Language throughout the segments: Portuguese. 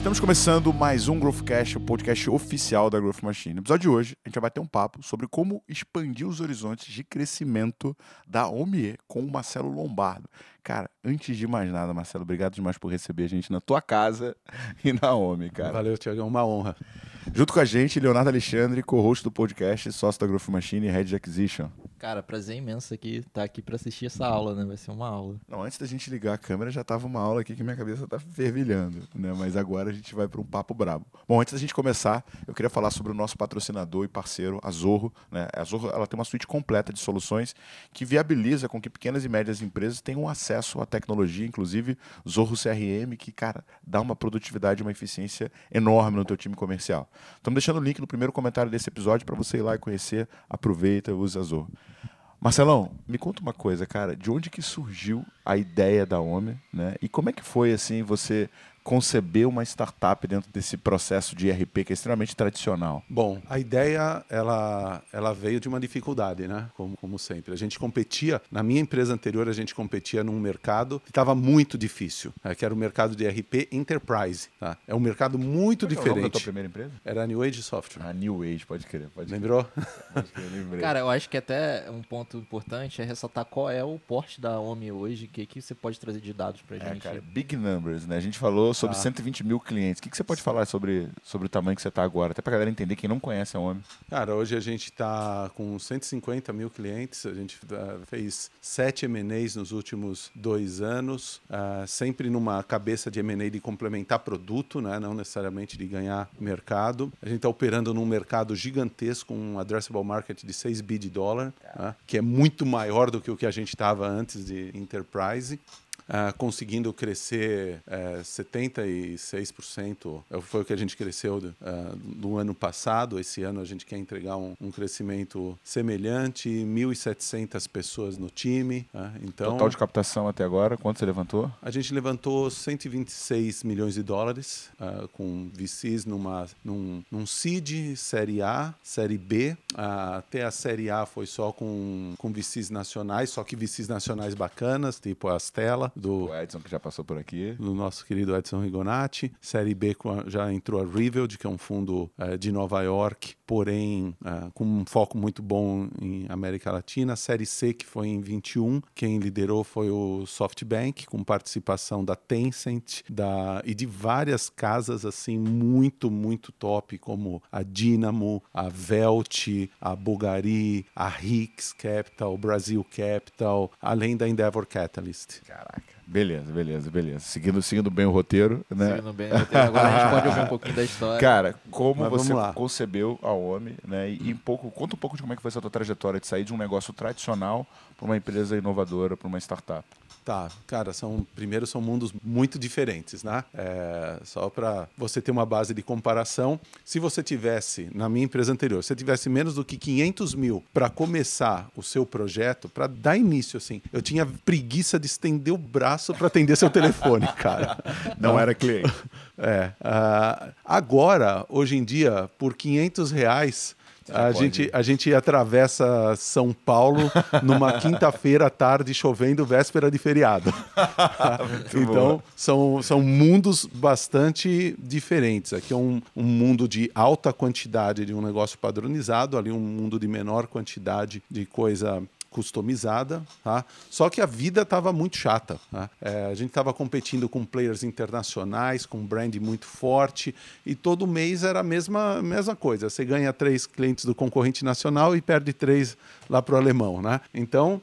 Estamos começando mais um Growthcast, o podcast oficial da Growth Machine. No episódio de hoje, a gente vai bater um papo sobre como expandir os horizontes de crescimento da OMIE com o Marcelo Lombardo. Cara, antes de mais nada, Marcelo, obrigado demais por receber a gente na tua casa e na OMI, cara. Valeu, Tiago, é uma honra. Junto com a gente, Leonardo Alexandre, co-host do podcast, sócio da Growth Machine e Head Acquisition. Cara, prazer imenso aqui estar tá aqui para assistir essa aula, né? Vai ser uma aula. Não, antes da gente ligar a câmera já tava uma aula aqui que minha cabeça tá fervilhando, né? Mas agora a gente vai para um papo brabo. Bom, antes da gente começar, eu queria falar sobre o nosso patrocinador e parceiro, a Zorro, né? A Zorro, ela tem uma suíte completa de soluções que viabiliza com que pequenas e médias empresas tenham acesso à tecnologia, inclusive Zorro CRM, que, cara, dá uma produtividade e uma eficiência enorme no teu time comercial. Estamos deixando o link no primeiro comentário desse episódio para você ir lá e conhecer. Aproveita, usa a Zorro. Marcelão, me conta uma coisa, cara. De onde que surgiu a ideia da Homem, né? E como é que foi assim você conceber uma startup dentro desse processo de RP que é extremamente tradicional? Bom, a ideia ela, ela veio de uma dificuldade, né? Como, como sempre. A gente competia, na minha empresa anterior, a gente competia num mercado que estava muito difícil, né? que era o mercado de RP Enterprise. Tá? É um mercado muito Qual diferente. É o tua primeira empresa? Era a New Age Software. A New Age, pode crer. Pode Lembrou? Pode crer, lembrei. Cara, eu acho que até um ponto importante é ressaltar qual é o porte da OMI hoje, o que, que você pode trazer de dados pra É, gente. cara, big numbers, né? A gente falou sobre Tá. 120 mil clientes. O que, que você pode falar sobre, sobre o tamanho que você está agora? Até pra galera entender quem não conhece a OMI. Cara, hoje a gente está com 150 mil clientes, a gente ah, fez sete M&As nos últimos dois anos, ah, sempre numa cabeça de M&A de complementar produto, né? não necessariamente de ganhar mercado. A gente está operando num mercado gigantesco, um addressable market de 6 bi de dólar, né? que é muito maior do que o que a gente estava antes de Enterprise. Ah, conseguindo crescer eh, 76%, é, foi o que a gente cresceu do, ah, do ano passado. Esse ano a gente quer entregar um, um crescimento semelhante, 1.700 pessoas no time. né? Então, Total de captação até agora, quanto você levantou? a gente levantou 126 milhões de dólares ah, com VCs numa, num, num seed, série A, série B. Ah, até a série A foi só com, com VCs nacionais, só que VCs nacionais bacanas, tipo a Stella, do, O Edson, que já passou por aqui. do nosso querido Edson Rigonati. Série B a- já entrou a Revealed, que é um fundo eh, de Nova York, porém eh, com um foco muito bom em América Latina. Série C, que foi em 21, quem liderou foi o SoftBank, com participação da Tencent da, e de várias casas assim muito, muito top, como a Dynamo, a Velt, a Bulgari, a Hicks Capital, Brasil Capital, além da Endeavor Catalyst. Caraca. Okay. Beleza, beleza, beleza. Seguindo, seguindo bem o roteiro, né? Seguindo bem, agora a gente pode ouvir um pouquinho da história. Cara, como Mas você concebeu a OMI, né? E, e um pouco, conta um pouco de como é que foi essa tua trajetória de sair de um negócio tradicional para uma empresa inovadora, para uma startup. Tá, cara, são primeiro são mundos muito diferentes, né? É, só para você ter uma base de comparação, se você tivesse na minha empresa anterior, se você tivesse menos do que 500 mil para começar o seu projeto, para dar início, assim, eu tinha preguiça de estender o braço para atender seu telefone, cara. Não era cliente. É. ah, agora, hoje em dia, por 500 reais, a gente, a gente atravessa São Paulo numa quinta-feira à tarde, chovendo, véspera de feriado. então, são, são mundos bastante diferentes. Aqui é um, um mundo de alta quantidade de um negócio padronizado, ali um mundo de menor quantidade de coisa customizada, tá? Só que a vida estava muito chata. tá? É, a gente estava competindo com players internacionais, com um brand muito forte, e todo mês era a mesma, mesma coisa. Você ganha três clientes do concorrente nacional e perde três lá pro alemão, né? Então,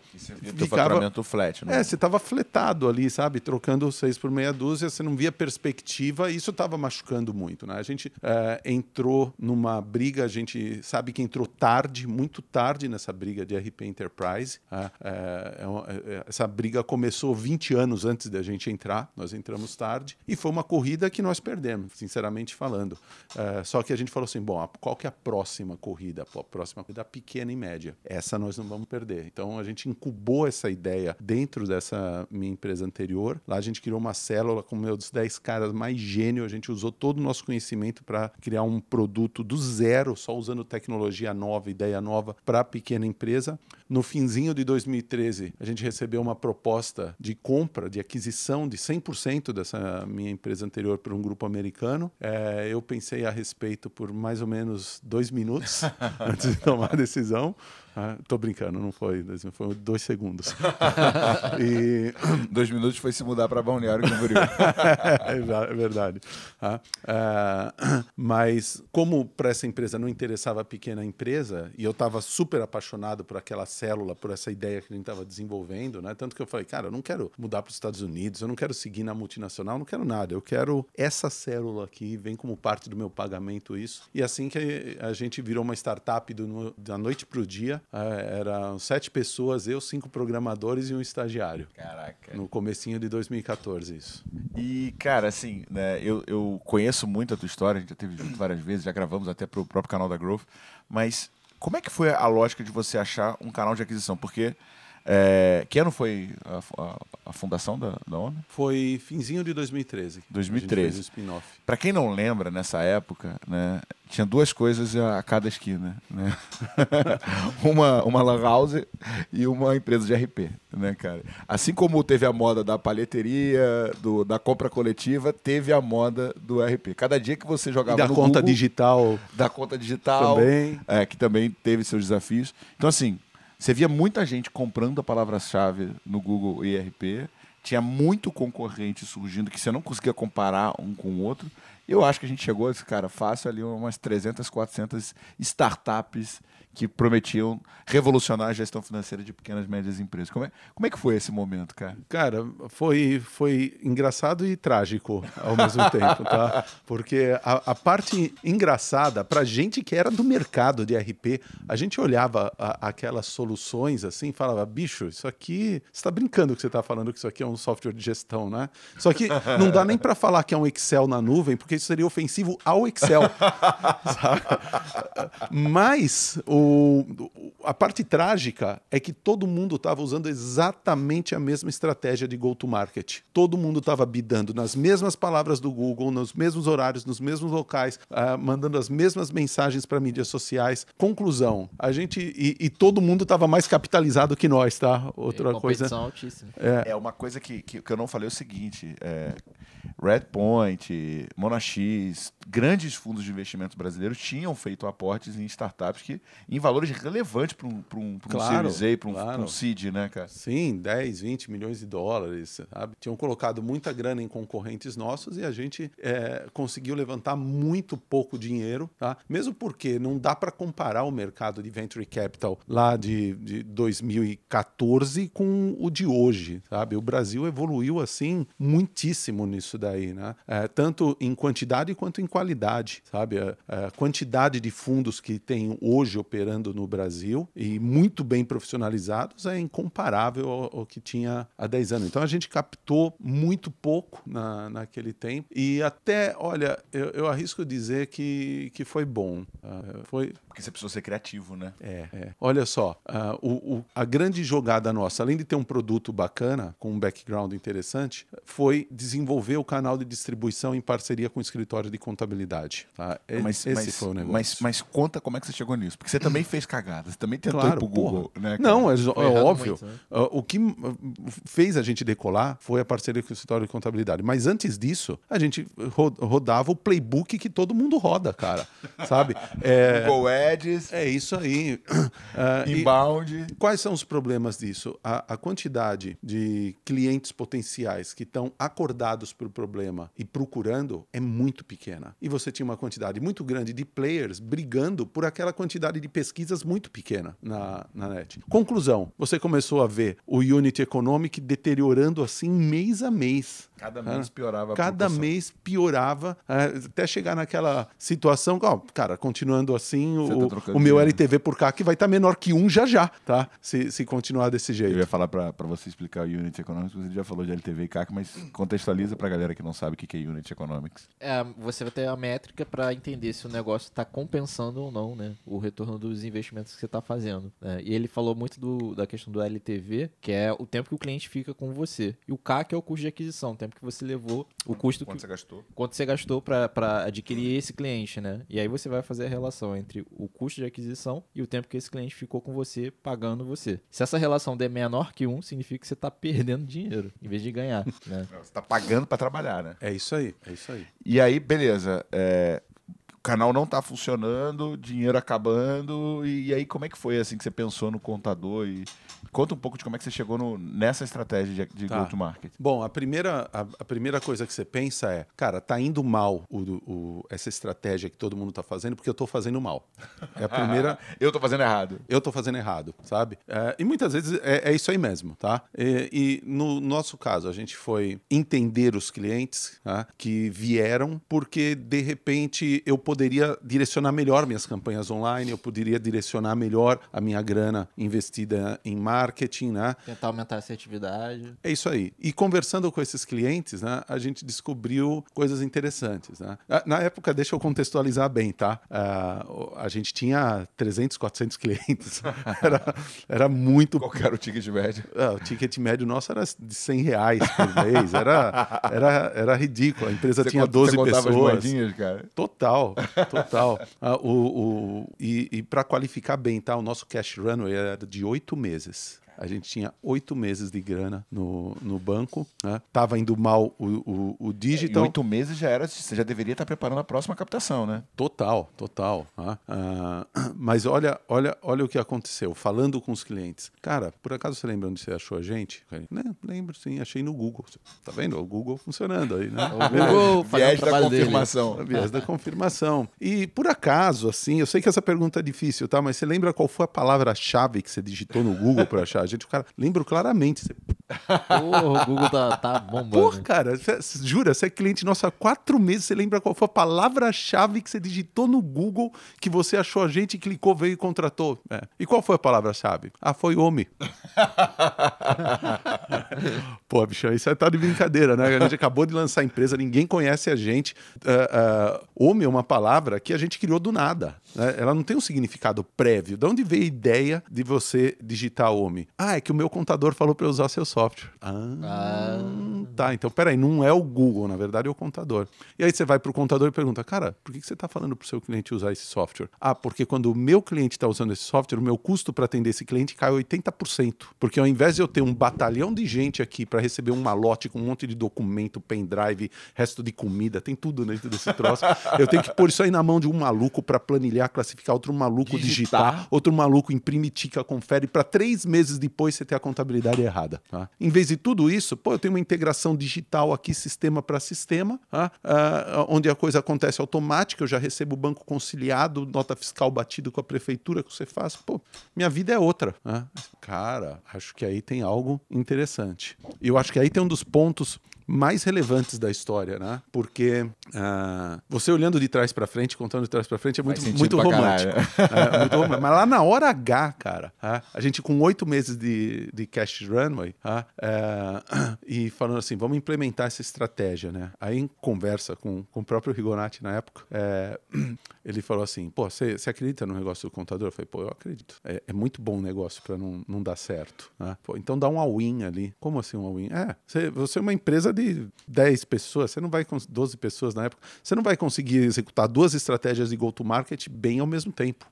Teu faturamento flat, né? é, você estava fletado ali, sabe? Trocando seis por meia dúzia, você não via perspectiva e isso estava machucando muito, né? A gente é, entrou numa briga, a gente sabe que entrou tarde, muito tarde nessa briga de RP Enterprise. Né? É, é uma- é, essa briga começou 20 anos antes da gente entrar, nós entramos tarde e foi uma corrida que nós perdemos, sinceramente falando. É, só que a gente falou assim, bom, a- qual que é a próxima corrida? A próxima corrida pequena e média. Essa nós não vamos perder. Então a gente incubou essa ideia dentro dessa minha empresa anterior. Lá a gente criou uma célula com meus 10 caras mais gênio. A gente usou todo o nosso conhecimento para criar um produto do zero, só usando tecnologia nova, ideia nova para pequena empresa. No finzinho finzinho de 2013, a gente recebeu uma proposta de compra, de aquisição de 100% dessa minha empresa anterior por um grupo americano. É, eu pensei a respeito por mais ou menos dois minutos antes de tomar a decisão. Ah, tô brincando, não foi dois, foi dois segundos. e... Dois minutos foi se mudar para Balneário Camboriú. é verdade. Ah, ah, mas como para essa empresa não interessava a pequena empresa, e eu estava super apaixonado por aquela célula, por essa ideia que a gente estava desenvolvendo, né? Tanto que eu falei, cara, eu não quero mudar para os Estados Unidos, eu não quero seguir na multinacional, não quero nada. Eu quero essa célula aqui, vem como parte do meu pagamento isso. E assim que a gente virou uma startup do, da noite para o dia, é, eram sete pessoas, eu, cinco programadores e um estagiário. Caraca. No comecinho de 2014, isso. E, cara, assim, né, eu, eu conheço muito a tua história, a gente já teve junto várias vezes, já gravamos até para o próprio canal da Growth, mas como é que foi a lógica de você achar um canal de aquisição? Porque é, que ano foi a, a, a fundação da, da ONU? Foi finzinho de 2013. 2013. Para quem não lembra, nessa época, né, tinha duas coisas a, cada esquina. Né? uma, uma lan house e uma empresa de RP. Né, cara? Assim como teve a moda da palheteria, do, da compra coletiva, teve a moda do RP. Cada dia que você jogava e da no conta Google, digital. Da conta digital. Também. É, que também teve seus desafios. Então, assim, você via muita gente comprando a palavra-chave no Google ERP, tinha muito concorrente surgindo que você não conseguia comparar um com o outro. Eu acho que a gente chegou, cara, fácil ali umas 300, 400 startups que prometiam revolucionar a gestão financeira de pequenas e médias empresas. Como é, como é que foi esse momento, cara? Cara, foi, foi engraçado e trágico ao mesmo tempo, tá? Porque a, a parte engraçada, pra gente que era do mercado de RP, a gente olhava a, aquelas soluções assim e falava, bicho, isso aqui, você tá brincando que você tá falando que isso aqui é um software de gestão, né? Só que não dá nem para falar que é um Excel na nuvem, porque isso seria ofensivo ao Excel, sabe? Mas o a parte trágica é que todo mundo estava usando exatamente a mesma estratégia de go-to-market. Todo mundo estava bidando nas mesmas palavras do Google, nos mesmos horários, nos mesmos locais, uh, mandando as mesmas mensagens para mídias sociais. Conclusão: a gente e, e todo mundo estava mais capitalizado que nós, tá? Outra é, coisa. Altíssima. É. é uma coisa que, que, que, eu não falei é o seguinte: é, Redpoint, Monax, grandes fundos de investimento brasileiros tinham feito aportes em startups que em valores relevantes para um, pra um, pra claro, Series A, para um, claro. um seed, né, cara? Sim, 10, 20 milhões de dólares, sabe? Tinham colocado muita grana em concorrentes nossos e a gente é, conseguiu levantar muito pouco dinheiro, tá? Mesmo porque não dá para comparar o mercado de venture capital lá de, de 2014 com o de hoje, sabe? O Brasil evoluiu assim muitíssimo nisso daí, né? É, tanto em quantidade quanto em qualidade, sabe? A, a quantidade de fundos que tem hoje operando no Brasil e muito bem profissionalizados é incomparável ao, ao que tinha há 10 anos. Então a gente captou muito pouco na, naquele tempo e até, olha, eu, eu arrisco dizer que, que foi bom. Uh, foi... Porque você precisou ser criativo, né? É. é. Olha só, uh, o, o, a grande jogada nossa, além de ter um produto bacana, com um background interessante, foi desenvolver o canal de distribuição em parceria com o escritório de contabilidade. Tá? Mas, Esse mas, foi o negócio. Mas, mas conta como é que você chegou nisso. Porque você também fez cagada, você também tentou claro, ir pro Google. Né, Não, é, é óbvio. Muito, né? uh, o que fez a gente decolar foi a parceria com o escritório de contabilidade. Mas antes disso, a gente rodava o playbook que todo mundo roda, cara. sabe? É, Google Ads. É isso aí. Uh, Inbound. Quais são os problemas disso? A, a quantidade de clientes potenciais que estão acordados para o problema e procurando é muito pequena. E você tinha uma quantidade muito grande de players brigando por aquela quantidade de pesquisas muito pequena na, na net. Conclusão: você começou a ver o Unity Economic deteriorando assim mês a mês. Cada mês piorava. Cada mês piorava, até chegar naquela situação, ó, cara, continuando assim, o, tá o meu LTV por cá que vai estar tá menor que um já já, tá? Se, se continuar desse jeito. Eu ia falar para você explicar o Unity Economics, você já falou de LTV e CAC, mas contextualiza para a galera que não sabe o que é Unity Economics. É, você vai ter a métrica para entender se o negócio está compensando ou não, né? O retorno do dos investimentos que você está fazendo. né? E ele falou muito do- da questão do LTV, que é o tempo que o cliente fica com você. E o CAC é o custo de aquisição, o tempo que você levou, o custo Quanto que, você gastou? quanto você gastou para adquirir esse cliente, né? E aí você vai fazer a relação entre o custo de aquisição e o tempo que esse cliente ficou com você, pagando você. Se essa relação der menor que um, significa que você está perdendo dinheiro, em vez de ganhar, né? Você tá pagando para trabalhar, né? É isso aí, é isso aí. E aí, beleza. é, o canal não tá funcionando, dinheiro acabando. E, e aí, como é que foi assim que você pensou no contador? E conta um pouco de como é que você chegou no- nessa estratégia de, de Tá. go-to-market. Bom, a primeira, a, a primeira coisa que você pensa é, cara, tá indo mal o, o- essa estratégia que todo mundo tá fazendo porque eu tô fazendo mal. É a primeira. Eu tô fazendo errado. eu tô fazendo errado, sabe? É, e muitas vezes é, é isso aí mesmo, tá? E, e no nosso caso, a gente foi entender os clientes tá? que vieram porque, de repente, eu poderia direcionar melhor minhas campanhas online, eu poderia direcionar melhor a minha grana investida em marketing, né? Tentar aumentar a assertividade. É isso aí. E conversando com esses clientes, né, a gente descobriu coisas interessantes. Né? Na época, deixa eu contextualizar bem, tá? O- a gente tinha 300, 400 clientes. Era, era muito. Qual era o ticket médio? Ah, o ticket médio nosso era de 100 reais por mês. Era, era, era ridículo. A empresa Você tinha cont- 12 você contava as pessoas. moedinhas, cara? Total, total. Ah, o, o- e e para qualificar bem, tá? O nosso cash runway era de oito meses. A gente tinha oito meses de grana no, no banco. Né? Tava indo mal o, o, o Em digital. oito meses já era, você já deveria estar preparando a próxima captação, né? Total, total. tá? Ah, mas olha, olha, olha o que aconteceu. Falando com os clientes. Cara, por acaso você lembra onde você achou a gente? Né? Lembro, sim. Achei no Google. Tá vendo? O Google funcionando aí, né? O Google Viés da dele. confirmação. A viés da confirmação. E por acaso, assim, eu sei que essa pergunta é difícil, tá? Mas você lembra qual foi a palavra-chave que você digitou no Google para achar a gente? O cara lembro claramente. Você, Porra, o Google tá, tá bombando. Porra, cara, você- jura, você é cliente nosso há quatro meses, você lembra qual foi a palavra-chave que você digitou no Google que você achou a gente, clicou, veio e contratou? É. E qual foi a palavra-chave? Ah, foi homem. Pô, bichão, isso aí tá de brincadeira, né? A gente acabou de lançar a empresa, ninguém conhece a gente. Ah, ah, homem é uma palavra que a gente criou do nada. Né? Ela não tem um significado prévio. De onde veio a ideia de você digitar homem? Ah, é que o meu contador falou para eu usar seu software. Ah, tá. Então, peraí, não é o Google, na verdade é o contador. E aí você vai pro contador e pergunta, cara, por que que você está falando pro seu cliente usar esse software? Ah, porque quando o meu cliente está usando esse software, o meu custo para atender esse cliente cai 80%. Porque ao invés de eu ter um batalhão de gente aqui para receber um malote com um monte de documento, pendrive, resto de comida, tem tudo dentro desse troço, eu tenho que pôr isso aí na mão de um maluco para planilhar, classificar, outro maluco Digitar. digitar, outro maluco imprime, tica, confere, para três meses depois você ter a contabilidade errada. tá? Em vez de tudo isso, pô, eu tenho uma integração digital aqui, sistema para sistema, tá? Ah, onde a coisa acontece automática, eu já recebo o banco conciliado, nota fiscal batido com a prefeitura que você faz. Pô, minha vida é outra. tá? Cara, acho que aí tem algo interessante. E eu acho que aí tem um dos pontos mais relevantes da história, né? Porque ah, você olhando de trás para frente, contando de trás para frente, é muito, muito romântico. caralho. É, muito romântico. Mas lá na hora H, cara, ah, a gente com oito meses de, de cash runway é, e falando assim, vamos implementar essa estratégia, né? Aí em conversa com, com o próprio Rigonati na época, é, ele falou assim, pô, você você acredita no negócio do contador? Eu falei, pô, eu acredito. É, é muito bom o negócio para não, não dar certo. né? Pô, então dá um all-in ali. Como assim um all-in? É, você, você é uma empresa de 10 pessoas, você não vai, cons- 12 pessoas na época, você não vai conseguir executar duas estratégias de go-to-market bem ao mesmo tempo.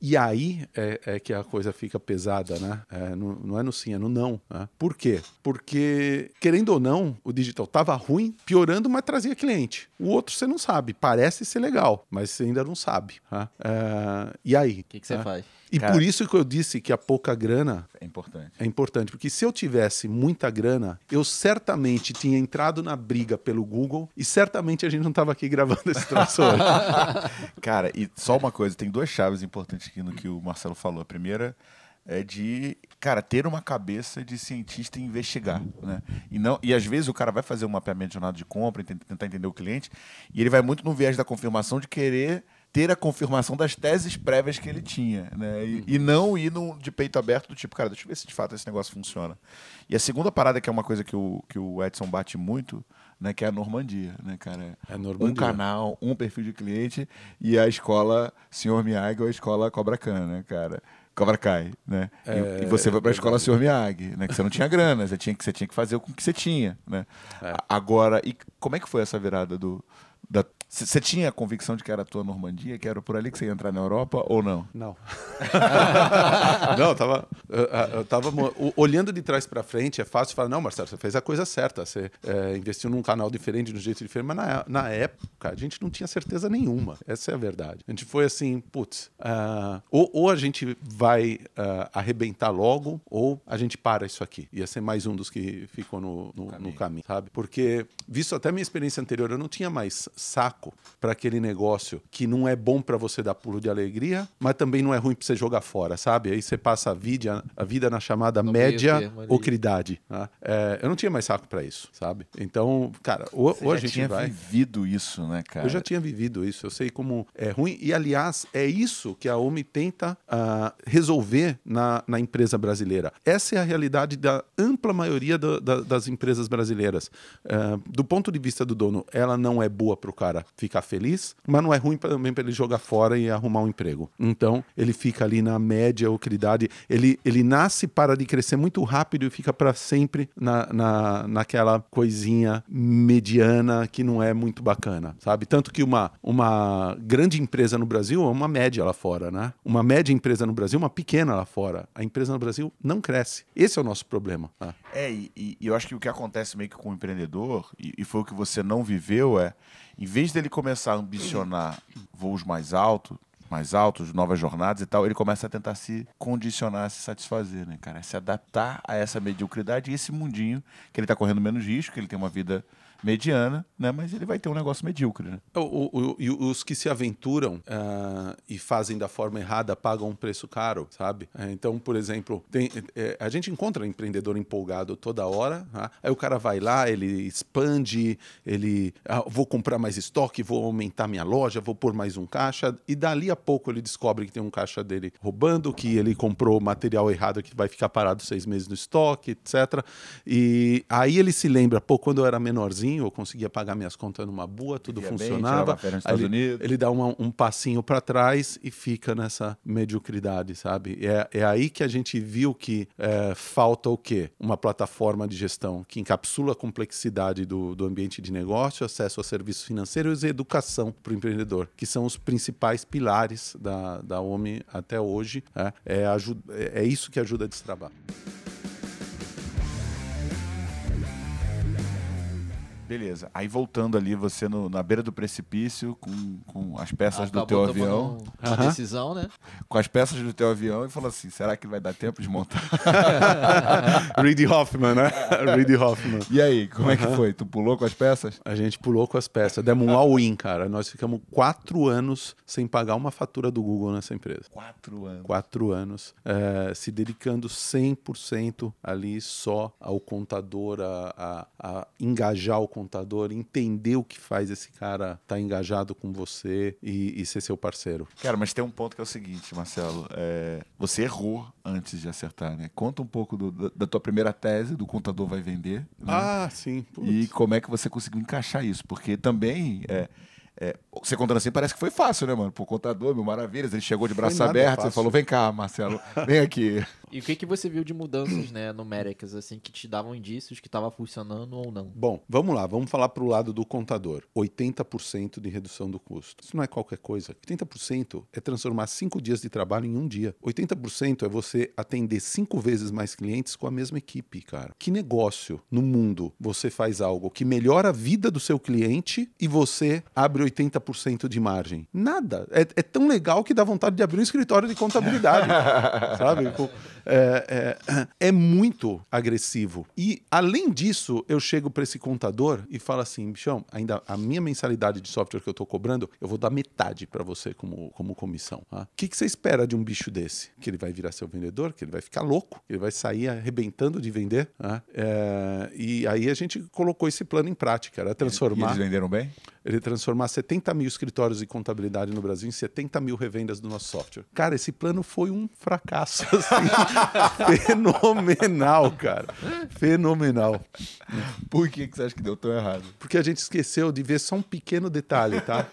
E aí é, é que a coisa fica pesada, né? É, no- não é no sim, é no não. né? Por quê? Porque, querendo ou não, o digital tava ruim, piorando, mas trazia cliente. O outro você não sabe, parece ser legal, mas você ainda não sabe. né? É, e aí? O que, que você faz? E Cara- por isso que eu disse que a pouca grana É importante. é importante, porque se eu tivesse muita grana, eu certamente tinha entrado na briga pelo Google e certamente a gente não estava aqui gravando esse troço hoje. Cara, e só uma coisa, tem duas chaves importantes aqui no que o Marcelo falou. A primeira é de, cara, ter uma cabeça de cientista e investigar, né? E não, e às vezes o cara vai fazer um mapeamento de jornada de compra, tent- tentar entender o cliente, e ele vai muito no viés da confirmação de querer ter a confirmação das teses prévias que ele tinha, né? E, e não ir de peito aberto do tipo, cara, deixa eu ver se de fato esse negócio funciona. E a segunda parada, que é uma coisa que o, que o Edson bate muito, né, que é a Normandia, né, cara? É Um Normandia. canal, um perfil de cliente e a escola Senhor Miyagi ou a escola Cobra Khan, né, cara? Cobra Kai, né? E- É, e, você foi para a é escola. Senhor Miyagi, né? Que você não tinha grana, você tinha que você tinha que fazer com o que você tinha, né? É. Agora, e como é que foi essa virada do da você tinha a convicção de que era a tua Normandia, que era por ali que você ia entrar na Europa ou não? Não. não, eu tava, eu, eu tava olhando de trás para frente. É fácil falar, não, Marcelo, você fez a coisa certa. Você é, investiu num canal diferente, de um jeito diferente. Mas na, na época, a gente não tinha certeza nenhuma. Essa é a verdade. A gente foi assim, putz, ah, ou, ou a gente vai ah, arrebentar logo, ou a gente para isso aqui. Ia ser mais um dos que ficou no, no, no caminho, sabe? Porque, visto até minha experiência anterior, eu não tinha mais saco para aquele negócio que não é bom para você dar pulo de alegria, mas também não é ruim para você jogar fora, sabe? Aí você passa a vida, a vida na chamada No média termo ocridade. né? É, eu não tinha mais saco para isso, sabe? Então, cara, ou, Você ou a já gente tinha vai. vivido isso, né, cara? Eu já tinha vivido isso, eu sei como é ruim. E, aliás, é isso que a OMI tenta ah, resolver na, na empresa brasileira. Essa é a realidade da ampla maioria do- da- das empresas brasileiras. Ah, do ponto de vista do dono, ela não é boa para o cara ficar feliz, mas não é ruim também para ele jogar fora e arrumar um emprego. Então, ele fica ali na média ocridade. Ele, ele nasce, para de crescer muito rápido e fica para sempre na, na, naquela coisinha mediana que não é muito bacana, sabe? Tanto que uma, uma grande empresa no Brasil é uma média lá fora, né? Uma média empresa no Brasil, uma pequena lá fora. A empresa no Brasil não cresce. Esse é o nosso problema. tá? É, e, e eu acho que o que acontece meio que com o empreendedor, e, e foi o que você não viveu, é, em vez dele começar a ambicionar voos mais altos, mais altos, novas jornadas e tal, ele começa a tentar se condicionar, se satisfazer, né, cara? Se adaptar a essa mediocridade e esse mundinho que ele tá correndo menos risco, que ele tem uma vida mediana, né? Mas ele vai ter um negócio medíocre, né? O- o- e os que se aventuram ah, e fazem da forma errada pagam um preço caro, sabe? É, então, por exemplo, tem- é, a gente encontra empreendedor empolgado toda hora, tá? aí o cara vai lá, ele expande, ele ah, vou comprar mais estoque, vou aumentar minha loja, vou pôr mais um caixa, e dali a pouco ele descobre que tem um caixa dele roubando, que ele comprou material errado que vai ficar parado seis meses no estoque, etc. E aí ele se lembra, pô, quando eu era menorzinho, eu conseguia pagar minhas contas numa boa, tudo Vivia bem, funcionava. Aí Estados ele, ele dá uma- um passinho para trás e fica nessa mediocridade, sabe? É, é aí que a gente viu que é, falta o quê? Uma plataforma de gestão que encapsula a complexidade do, do ambiente de negócio, acesso a serviços financeiros e educação para o empreendedor, que são os principais pilares da, da OMI até hoje. É, é, é- é isso que ajuda a destravar. Beleza. Aí voltando ali, você no- na beira do precipício, com, com as peças do Acabou teu tomando avião, Uma decisão, né? com as peças do teu avião, e falou assim: será que vai dar tempo de montar? Reed Hoffman, né? Reed Hoffman. E aí, como é que foi? Tu pulou com as peças? A gente pulou com as peças. Demos um all-in, cara. Nós ficamos quatro anos sem pagar uma fatura do Google nessa empresa. Quatro anos. Quatro anos eh, se dedicando 100% ali só ao contador, a, a- a engajar o contador, entender o que faz esse cara estar engajado com você e, e ser seu parceiro. Cara, mas tem um ponto que é o seguinte, Marcelo. é, você errou antes de acertar, né? Conta um pouco do- da, da tua primeira tese, do contador vai vender. né? Ah, sim. Putz. E como é que você conseguiu encaixar isso? Porque também. É, é, você contando assim parece que foi fácil, né, mano? Pô, contador, mil maravilhas, ele chegou de braço aberto, você fácil. falou: vem cá, Marcelo, vem aqui. E o que, que você viu de mudanças, né, numéricas, assim, que te davam indícios que estava funcionando ou não? Bom, vamos lá, vamos falar para o lado do contador. 80% de redução do custo. Isso não é qualquer coisa. 80% é transformar cinco dias de trabalho em um dia. 80% é você atender cinco vezes mais clientes com a mesma equipe, cara. Que negócio no mundo você faz algo que melhora a vida do seu cliente e você abre 80% de margem? Nada. É, é tão legal que dá vontade de abrir um escritório de contabilidade. sabe? É, é, é muito agressivo. E, além disso, eu chego para esse contador e falo assim: bichão, ainda a minha mensalidade de software que eu estou cobrando, eu vou dar metade para você como, como comissão. tá? O que, que você espera de um bicho desse? Que ele vai virar seu vendedor? Que ele vai ficar louco? Que ele vai sair arrebentando de vender? tá? É, e aí a gente colocou esse plano em prática: era E transformar. eles venderam bem? Ele transformar 70 mil escritórios de contabilidade no Brasil em 70 mil revendas do nosso software. Cara, esse plano foi um fracasso assim, fenomenal, cara. Fenomenal. Por que, que você acha que deu tão errado? Porque a gente esqueceu de ver só um pequeno detalhe, tá?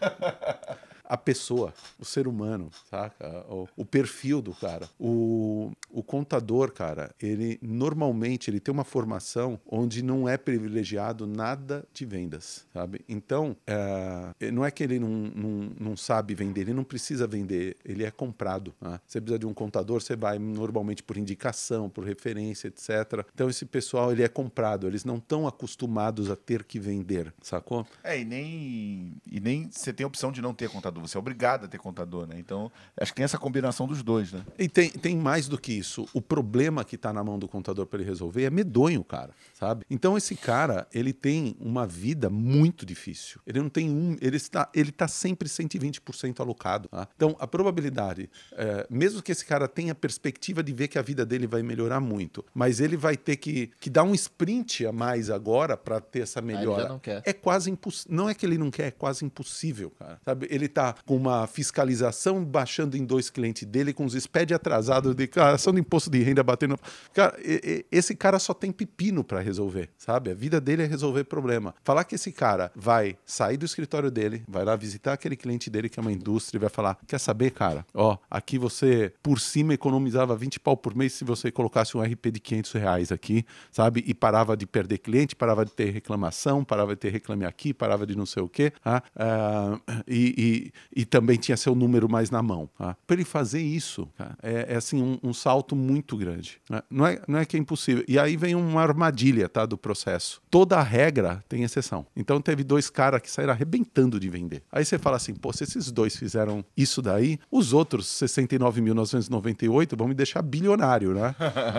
A pessoa, o ser humano, saca? O, o, perfil do cara. O, o contador, cara, ele normalmente ele tem uma formação onde não é privilegiado nada de vendas, sabe? Então, é, não é que ele não, não, não sabe vender, ele não precisa vender, ele é comprado. Né? Você precisa de um contador, você vai normalmente por indicação, por referência, etc. Então, esse pessoal, ele é comprado, eles não estão acostumados a ter que vender, sacou? É, e nem, e nem você tem a opção de não ter contador contador, você é obrigado a ter contador, né? Então, acho que tem essa combinação dos dois, né? E tem, tem mais do que isso. O problema que está na mão do contador para ele resolver é medonho, cara, sabe? Então, esse cara, ele tem uma vida muito difícil. Ele não tem um. Ele está, ele está sempre 120% alocado. Tá? Então, a probabilidade, é, mesmo que esse cara tenha perspectiva de ver que a vida dele vai melhorar muito, mas ele vai ter que, que dar um sprint a mais agora para ter essa melhora. É quase impossível. Não é que ele não quer, é quase impossível, cara. Sabe? Ele está com uma fiscalização baixando em dois clientes dele, com os SPED atrasados, declaração de imposto de renda batendo. Cara, esse cara só tem pepino para resolver, sabe? A vida dele é resolver problema. Falar que esse cara vai sair do escritório dele, vai lá visitar aquele cliente dele que é uma indústria e vai falar: quer saber, cara? Ó, aqui você por cima economizava 20 pau por mês se você colocasse um RP de 500 reais aqui, sabe? E parava de perder cliente, parava de ter reclamação, parava de ter reclame aqui, parava de não sei o quê. Ah, uh, e, e também tinha seu número mais na mão. Tá? Para ele fazer isso, cara, é, é, assim um, um, salto muito grande. Né? Não, é, não é que é impossível. E aí vem uma armadilha tá, do processo. Toda regra tem exceção. Então teve dois caras que saíram arrebentando de vender. Aí você fala assim, pô, se esses dois fizeram isso daí, os outros 69.998 vão me deixar bilionário, né?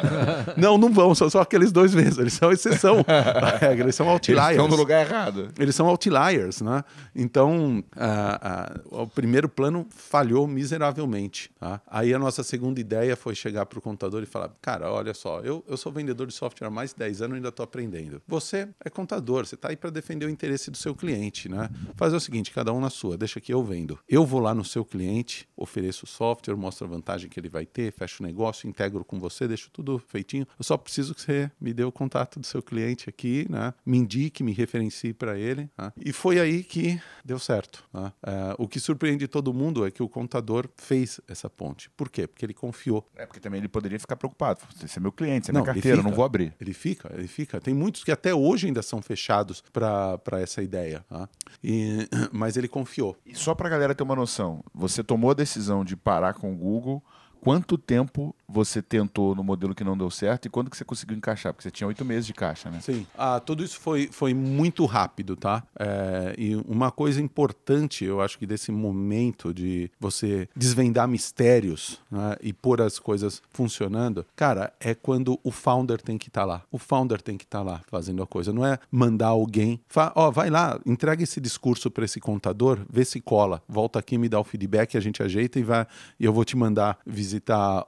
não, não vão, são só aqueles dois mesmo. Eles são exceção da regra, eles são outliers. Eles estão no lugar errado. Eles são outliers, né? Então, uh, o primeiro plano falhou miseravelmente. Tá? Aí a nossa segunda ideia foi chegar para o contador e falar: cara, olha só, eu, eu sou vendedor de software há mais de 10 anos e ainda estou aprendendo. Você é contador, você está aí para defender o interesse do seu cliente. Né? Fazer o seguinte: cada um na sua, deixa que eu vendo. Eu vou lá no seu cliente, ofereço o software, mostro a vantagem que ele vai ter, fecho o negócio, integro com você, deixo tudo feitinho. Eu só preciso que você me dê o contato do seu cliente aqui, né? me indique, me referencie para ele. Né? E foi aí que deu certo. Né? É, o que surpreende todo mundo é que o contador fez essa ponte. Por quê? Porque ele confiou. É porque também ele poderia ficar preocupado. Você é meu cliente, você é minha carteira, fica, não vou abrir. Ele fica, ele fica. Tem muitos que até hoje ainda são fechados para essa ideia. Tá? E, mas ele confiou. E só para a galera ter uma noção, você tomou a decisão de parar com o Google quanto tempo você tentou no modelo que não deu certo e quando que você conseguiu encaixar? Porque você tinha oito meses de caixa, né? Sim. Ah, tudo isso foi, foi muito rápido, tá? É, e uma coisa importante, eu acho que desse momento de você desvendar mistérios né, e pôr as coisas funcionando, cara, é quando o founder tem que estar tá lá. O founder tem que estar tá lá fazendo a coisa. Não é mandar alguém, ó, vai lá, entrega esse discurso para esse contador, vê se cola, volta aqui, me dá o feedback, a gente ajeita e vai, e eu vou te mandar visitar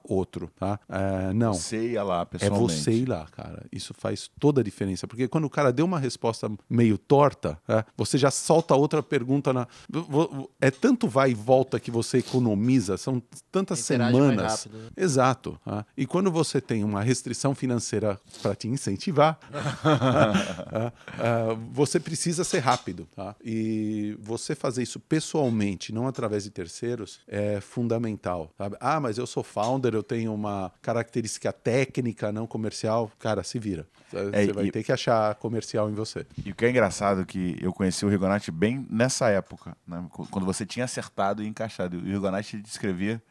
outro, tá? É, não. Você ia lá, pessoalmente. É você ir lá, cara. Isso faz toda a diferença. Porque quando o cara deu uma resposta meio torta, é, você já solta outra pergunta na. É tanto vai e volta que você economiza, são tantas Interage semanas. Né? Exato. Tá? E quando você tem uma restrição financeira para te incentivar, é, é, você precisa ser rápido. Tá? E você fazer isso pessoalmente, não através de terceiros, é fundamental. Sabe? Ah, mas eu sou founder, eu tenho uma característica técnica, não comercial, cara, se vira. É, você vai e... ter que achar comercial em você. E o que é engraçado é que eu conheci o Rigonati bem nessa época, né? quando você tinha acertado e encaixado. E o Rigonati descrevia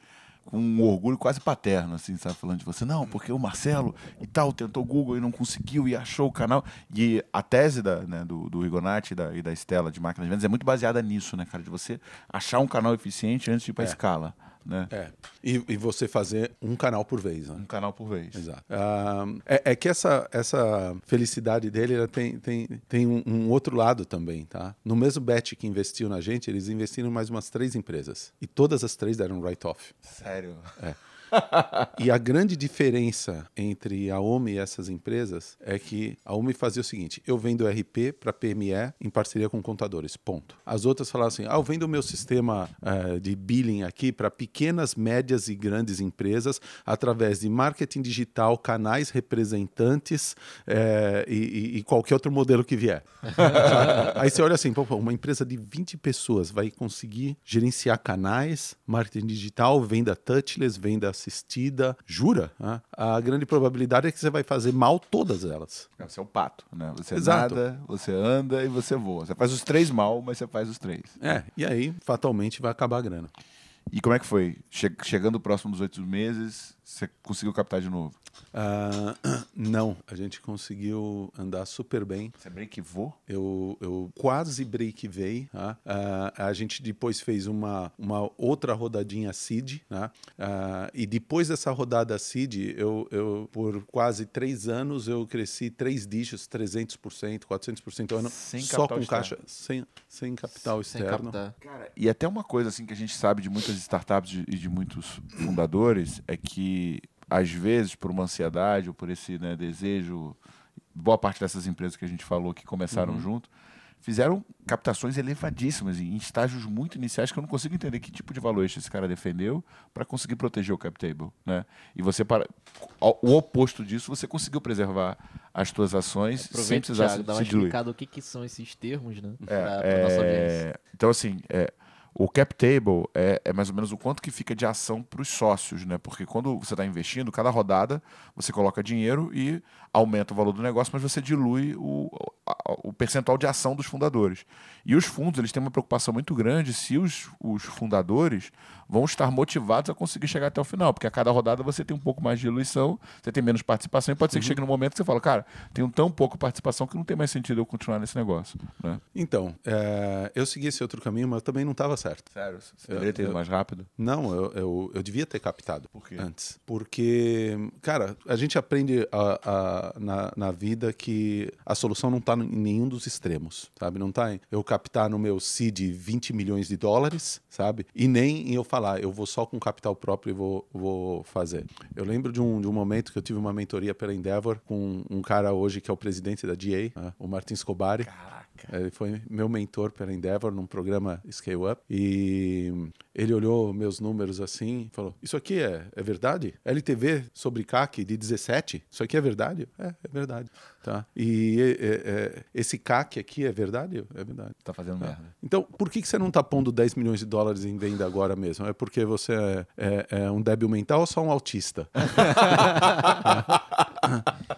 com um orgulho quase paterno, assim, sabe? Falando de você, não, porque o Marcelo e tal tentou Google e não conseguiu e achou o canal. E a tese da, né, do, do Rigonati e da, e da Estela de máquinas de vendas é muito baseada nisso, né, cara? De você achar um canal eficiente antes de ir para a é. escala. Né? É. E, e, você fazer um canal por vez. Né? Um canal por vez. Exato. Ah, é, é, que essa, essa felicidade dele ela tem, tem, tem um, um, outro lado também. Tá? No mesmo bet que investiu na gente, eles investiram em mais umas três empresas. E todas as três deram write-off. Sério? É. e a grande diferença entre a OMI e essas empresas é que a OMI fazia o seguinte: eu vendo RP para PME em parceria com contadores, ponto. As outras falavam assim: ah, eu vendo o meu sistema uh, de billing aqui para pequenas, médias e grandes empresas através de marketing digital, canais representantes uh, e, e, qualquer outro modelo que vier. Aí você olha assim: uma empresa de 20 pessoas vai conseguir gerenciar canais, marketing digital, venda touchless, venda assistida. Jura? Né? A grande probabilidade é que você vai fazer mal todas elas. Você é um pato, né? Você Exato. nada, você anda e você voa. Você faz os três mal, mas você faz os três. É, e aí, fatalmente, vai acabar a grana. E como é que foi? Che chegando próximo dos oito meses, você conseguiu captar de novo? Uh, não, a gente conseguiu andar super bem. Você breakivou? Eu, eu quase breakivei. Tá? Uh, a gente depois fez uma, uma outra rodadinha seed. Tá? Uh, e depois dessa rodada seed, eu, eu, por quase três anos, eu cresci três dígitos, 300%, 400% ao ano. Sem só com externo. caixa, sem, sem capital sem externo. Cara, e até uma coisa assim que a gente sabe de muitas startups e de, de muitos fundadores é que às vezes, por uma ansiedade ou por esse né, desejo, boa parte dessas empresas que a gente falou que começaram uhum. junto, fizeram captações elevadíssimas em estágios muito iniciais que eu não consigo entender que tipo de valor esse cara defendeu para conseguir proteger o cap table, né? E você para o oposto disso, você conseguiu preservar as suas ações sem precisar Thiago, se, dar uma explicada o que, que são esses termos, né? É, pra, pra nossa é... Então assim, é, o cap table é, é, mais ou menos o quanto que fica de ação para os sócios, né? Porque quando você está investindo, cada rodada você coloca dinheiro e aumenta o valor do negócio, mas você dilui o, o percentual de ação dos fundadores. E os fundos eles têm uma preocupação muito grande se os, os fundadores vão estar motivados a conseguir chegar até o final, porque a cada rodada você tem um pouco mais de diluição, você tem menos participação e pode ser que uhum. chegue no momento que você fala, cara, tenho tão pouco participação que não tem mais sentido eu continuar nesse negócio. Né? Então, é, eu segui esse outro caminho, mas também não estava certo. Sério? Você deveria ter ido mais rápido? Não, eu, eu, eu, devia ter captado Por quê? antes. Porque, cara, a gente aprende a, a, na, na vida que a solução não está em nenhum dos extremos, sabe? Não está em eu captar no meu seed 20 milhões de dólares, sabe? E nem em eu falar, eu vou só com capital próprio e vou, vou fazer. Eu lembro de um, de um momento que eu tive uma mentoria pela Endeavor com um cara hoje que é o presidente da DA, né? o Martin Scobari. Caraca. Ele foi meu mentor pela Endeavor num programa Scale Up. E ele olhou meus números assim e falou: Isso aqui é, é verdade? LTV sobre CAC de 17? Isso aqui é verdade? É, é verdade. Tá? E é, é, esse CAC aqui é verdade? É verdade. Tá fazendo merda. Então, por que, que você não tá pondo 10 milhões de dólares em venda agora mesmo? É porque você é, é, é um débil mental ou só um autista?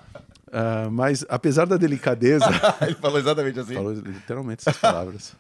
Uh, mas, apesar da delicadeza. ele falou exatamente assim. Falou literalmente essas palavras.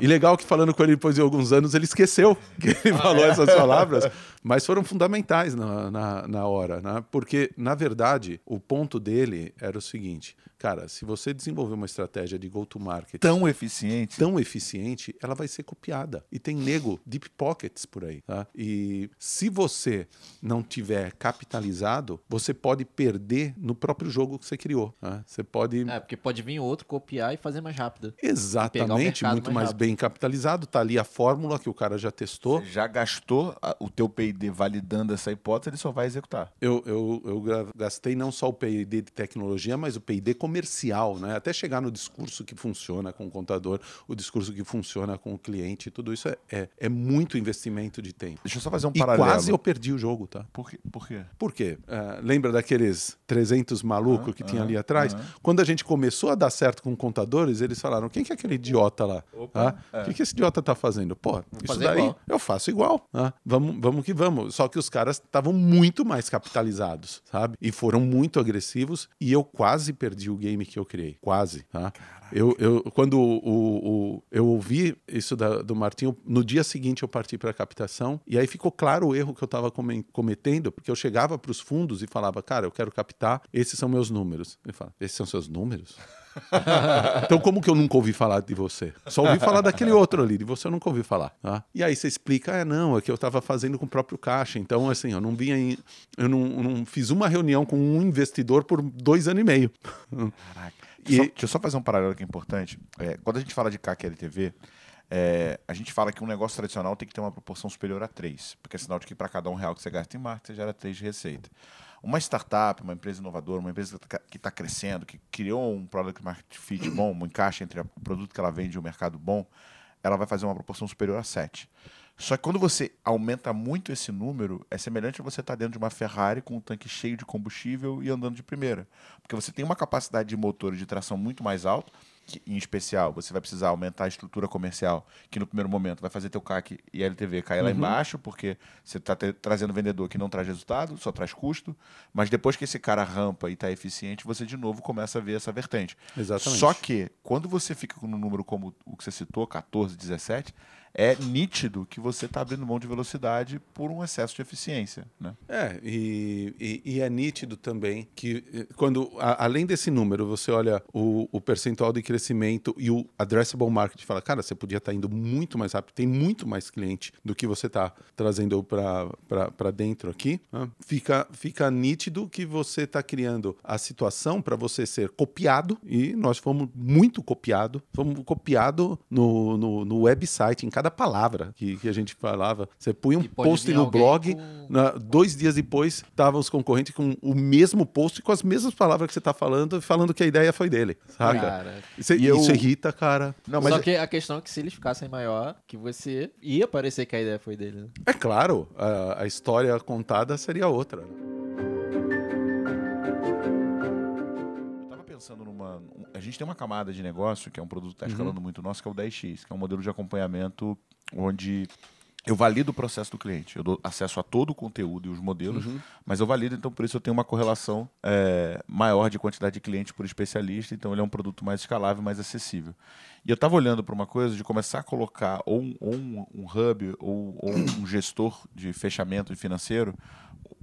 e legal que, falando com ele depois de alguns anos, ele esqueceu que ele ah, falou é? essas palavras, mas foram fundamentais na, na, na hora, né? Porque, na verdade, o ponto dele era o seguinte: Cara, se você desenvolver uma estratégia de go-to-market tão eficiente, tão eficiente, ela vai ser copiada. E tem nego deep pockets por aí, tá? E se você não tiver capitalizado, você pode perder no próprio jogo que você criou. Tá? Você pode. É, porque pode vir outro copiar e fazer mais rápido. Exatamente, muito mais, mais bem capitalizado. Tá ali a fórmula que o cara já testou. Você já gastou o teu P&D validando essa hipótese, ele só vai executar. Eu, eu, eu gastei não só o P&D de tecnologia, mas o P&D como comercial, né? Até chegar no discurso que funciona com o contador, o discurso que funciona com o cliente, tudo isso é, é, é muito investimento de tempo. Deixa eu só fazer um e paralelo. quase eu perdi o jogo, tá? Por quê? Por quê? Por quê? Uh, lembra daqueles 300 malucos ah, que tinha ali atrás? Quando a gente começou a dar certo com contadores, eles falaram, quem que é aquele idiota lá? Opa, ah, é. O que, que esse idiota tá fazendo? Pô, Vou isso daí igual. eu faço igual. Ah, vamos, vamos que vamos. Só que os caras estavam muito mais capitalizados, sabe? E foram muito agressivos e eu quase perdi o game que eu criei quase. Tá? Eu, eu, quando o, o, eu ouvi isso da, do Martinho, no dia seguinte eu parti para a captação, e aí ficou claro o erro que eu estava cometendo, porque eu chegava para os fundos e falava, cara, eu quero captar, esses são meus números. Ele fala, esses são seus números? então, como que eu nunca ouvi falar de você? Só ouvi falar daquele outro ali, de você eu nunca ouvi falar. Tá? E aí você explica, é não, é que eu estava fazendo com o próprio caixa. Então, assim, eu não vinha em, eu não, não fiz uma reunião com um investidor por dois anos e meio. Caraca. E... Só, deixa eu só fazer um paralelo que é importante. É, quando a gente fala de CAC LTV, É, a gente fala que um negócio tradicional tem que ter uma proporção superior a 3, porque é sinal de que para cada um real que você gasta em marketing, você gera 3 de receita. Uma startup, uma empresa inovadora, uma empresa que está crescendo, que criou um product market fit bom, um encaixe entre o produto que ela vende e o mercado bom, ela vai fazer uma proporção superior a 7. Só que quando você aumenta muito esse número, é semelhante a você estar dentro de uma Ferrari com um tanque cheio de combustível e andando de primeira. Porque você tem uma capacidade de motor e de tração muito mais alta, que, em especial, você vai precisar aumentar a estrutura comercial, que no primeiro momento vai fazer teu CAC e LTV cair uhum. lá embaixo, porque você está trazendo vendedor que não traz resultado, só traz custo. Mas depois que esse cara rampa e está eficiente, você de novo começa a ver essa vertente. Exatamente. Só que, quando você fica com um número como o que você citou, 14, 17, é nítido que você está abrindo mão de velocidade por um excesso de eficiência. Né? É, e, e, e é nítido também que eh, quando, a, além desse número, você olha o, o, percentual de crescimento e o addressable market fala, cara, você podia estar tá indo muito mais rápido, tem muito mais cliente do que você está trazendo para dentro aqui. Né? Fica, fica nítido que você está criando a situação para você ser copiado, e nós fomos muito copiado, fomos copiado no, no, no website, em cada cada palavra que, que a gente falava. Você punha um post no blog, com... na, dois dias depois estavam os concorrentes com o mesmo post com as mesmas palavras que você está falando, falando que a ideia foi dele, saca? Cara, isso, e eu... isso irrita, cara. Não, mas Só é que a questão é que se eles ficassem maior, que você ia parecer que a ideia foi dele. Né? É claro, a, a história contada seria outra. Pensando numa. A gente tem uma camada de negócio, que é um produto que está uhum. escalando uhum. muito nosso, que é o 10x, que é um modelo de acompanhamento onde eu valido o processo do cliente. Eu dou acesso a todo o conteúdo e os modelos, uhum. mas eu valido, então por isso eu tenho uma correlação é, maior de quantidade de clientes por especialista, então ele é um produto mais escalável, mais acessível. E eu estava olhando para uma coisa de começar a colocar ou um, ou um, um hub ou, ou um gestor de fechamento financeiro